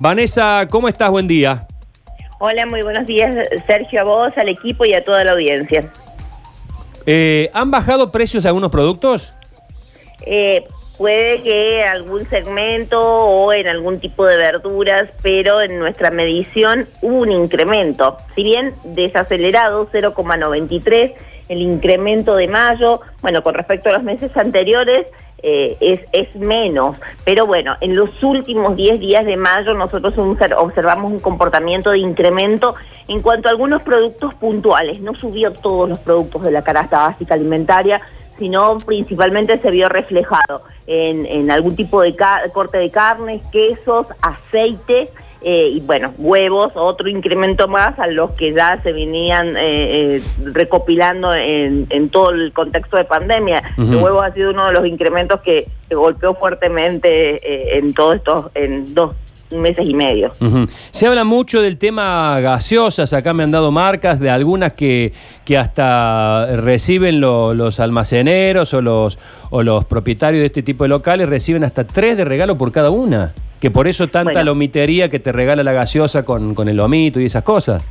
Vanessa, ¿cómo estás? Buen día. Hola, muy buenos días, Sergio, a vos, al equipo y a toda la audiencia. Eh, ¿Han bajado precios de algunos productos? Eh, puede que algún segmento o en algún tipo de verduras, pero en nuestra medición hubo un incremento. Si bien desacelerado, 0,93, el incremento de mayo, bueno, con respecto a los meses anteriores, eh, es, es menos. Pero bueno, en los últimos 10 días de mayo nosotros observamos un comportamiento de incremento en cuanto a algunos productos puntuales. No subió todos los productos de la canasta básica alimentaria, sino principalmente se vio reflejado en, en algún tipo de corte de carnes, quesos, aceite eh, y bueno, huevos, otro incremento más a los que ya se venían eh, eh, recopilando en, todo el contexto de pandemia. El huevo ha sido uno de los incrementos que, golpeó fuertemente en todos estos, en dos meses y medio. Se habla mucho del tema gaseosas, acá me han dado marcas de algunas que, que hasta reciben los almaceneros o los, o los propietarios de este tipo de locales, reciben hasta tres de regalo por cada una, que por eso tanta lomitería que te regala la gaseosa con, con el lomito y esas cosas.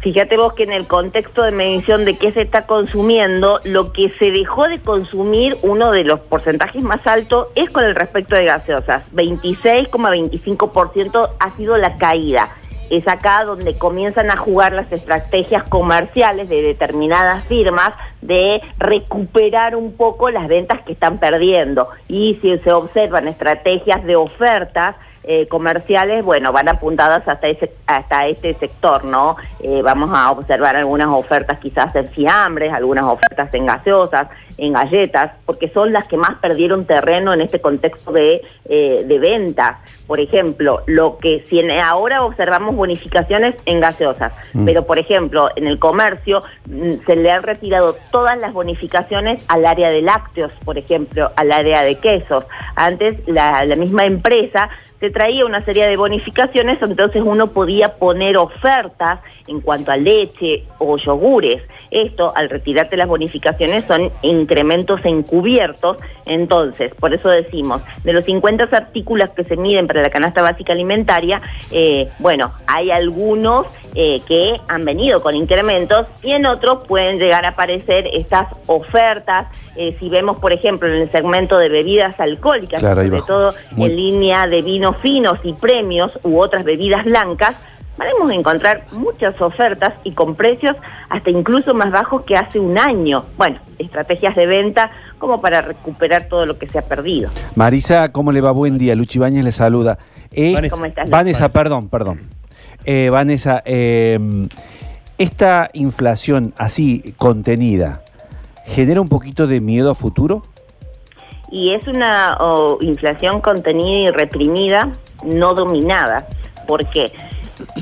Fíjate vos que en el contexto de medición de qué se está consumiendo, lo que se dejó de consumir, uno de los porcentajes más altos, es con el respecto de gaseosas. 26,25% ha sido la caída. Es acá donde comienzan a jugar las estrategias comerciales de determinadas firmas de recuperar un poco las ventas que están perdiendo. Y si se observan estrategias de ofertas, eh, comerciales, bueno, van apuntadas hasta ese hasta este sector, ¿no? Eh, vamos a observar algunas ofertas quizás en fiambres, algunas ofertas en gaseosas, en galletas, porque son las que más perdieron terreno en este contexto de, eh, de ventas. Por ejemplo, lo que si ahora observamos bonificaciones en gaseosas, mm. pero por ejemplo, en el comercio mm, se le han retirado todas las bonificaciones al área de lácteos, por ejemplo, al área de quesos. Antes la, la misma empresa se traía una serie de bonificaciones, entonces uno podía poner ofertas en cuanto a leche o yogures. Esto, al retirarte las bonificaciones, son incrementos encubiertos. Entonces, por eso decimos, de los 50 artículos que se miden para la canasta básica alimentaria, eh, bueno, hay algunos eh, que han venido con incrementos y en otros pueden llegar a aparecer estas ofertas. Eh, si vemos, por ejemplo, en el segmento de bebidas alcohólicas, sobre todo en línea de vinos finos y premios u otras bebidas blancas, podemos encontrar muchas ofertas y con precios hasta incluso más bajos que hace un año. Bueno, estrategias de venta como para recuperar todo lo que se ha perdido. Marisa, ¿cómo le va? Buen día. Luchi Bañez le saluda. Eh, ¿Cómo estás? Vanessa, perdón, perdón. Eh, Vanessa, em, esta inflación así contenida, ¿genera un poquito de miedo a futuro? Y es una inflación contenida y reprimida, no dominada. ¿Por qué?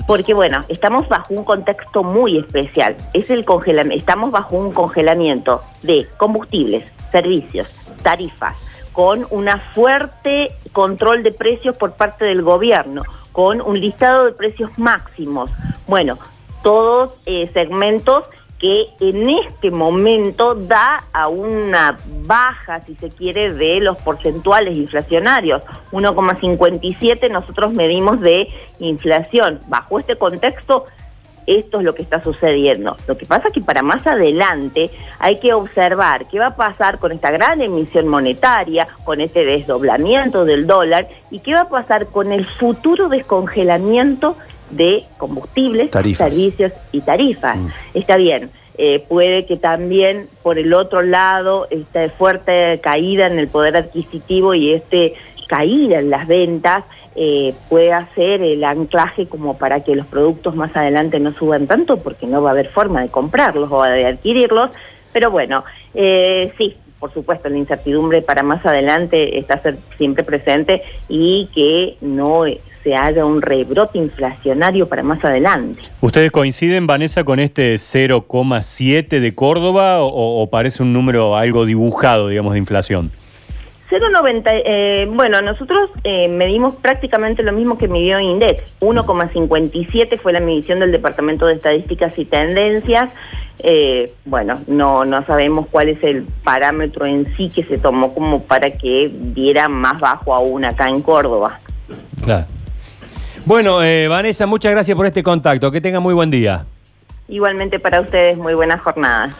Porque bueno, estamos bajo un contexto muy especial. Es el congelamiento, estamos bajo un congelamiento de combustibles, servicios, tarifas, con una fuerte control de precios por parte del gobierno, con un listado de precios máximos. Bueno, todos eh, segmentos que en este momento da a una baja, si se quiere, de los porcentuales inflacionarios. 1,57 nosotros medimos de inflación. Bajo este contexto, esto es lo que está sucediendo. Lo que pasa es que para más adelante hay que observar qué va a pasar con esta gran emisión monetaria, con este desdoblamiento del dólar y qué va a pasar con el futuro descongelamiento de combustibles, servicios y tarifas. Mm. Está bien. Eh, puede que también por el otro lado esta fuerte caída en el poder adquisitivo y este caída en las ventas eh, pueda ser el anclaje como para que los productos más adelante no suban tanto porque no va a haber forma de comprarlos o de adquirirlos, pero bueno, eh, sí, por supuesto, la incertidumbre para más adelante está siempre presente y que no se haga un rebrote inflacionario para más adelante. ¿Ustedes coinciden, Vanessa, con este 0,7 de Córdoba o, parece un número algo dibujado, digamos, de inflación? 0,90, eh, bueno, nosotros eh, medimos prácticamente lo mismo que midió INDEX. 1,57 fue la medición del Departamento de Estadísticas y Tendencias. Eh, bueno, no, no sabemos cuál es el parámetro en sí que se tomó como para que diera más bajo aún acá en Córdoba. Claro. Bueno, eh, Vanessa, muchas gracias por este contacto. Que tenga muy buen día. Igualmente para ustedes, muy buena jornada.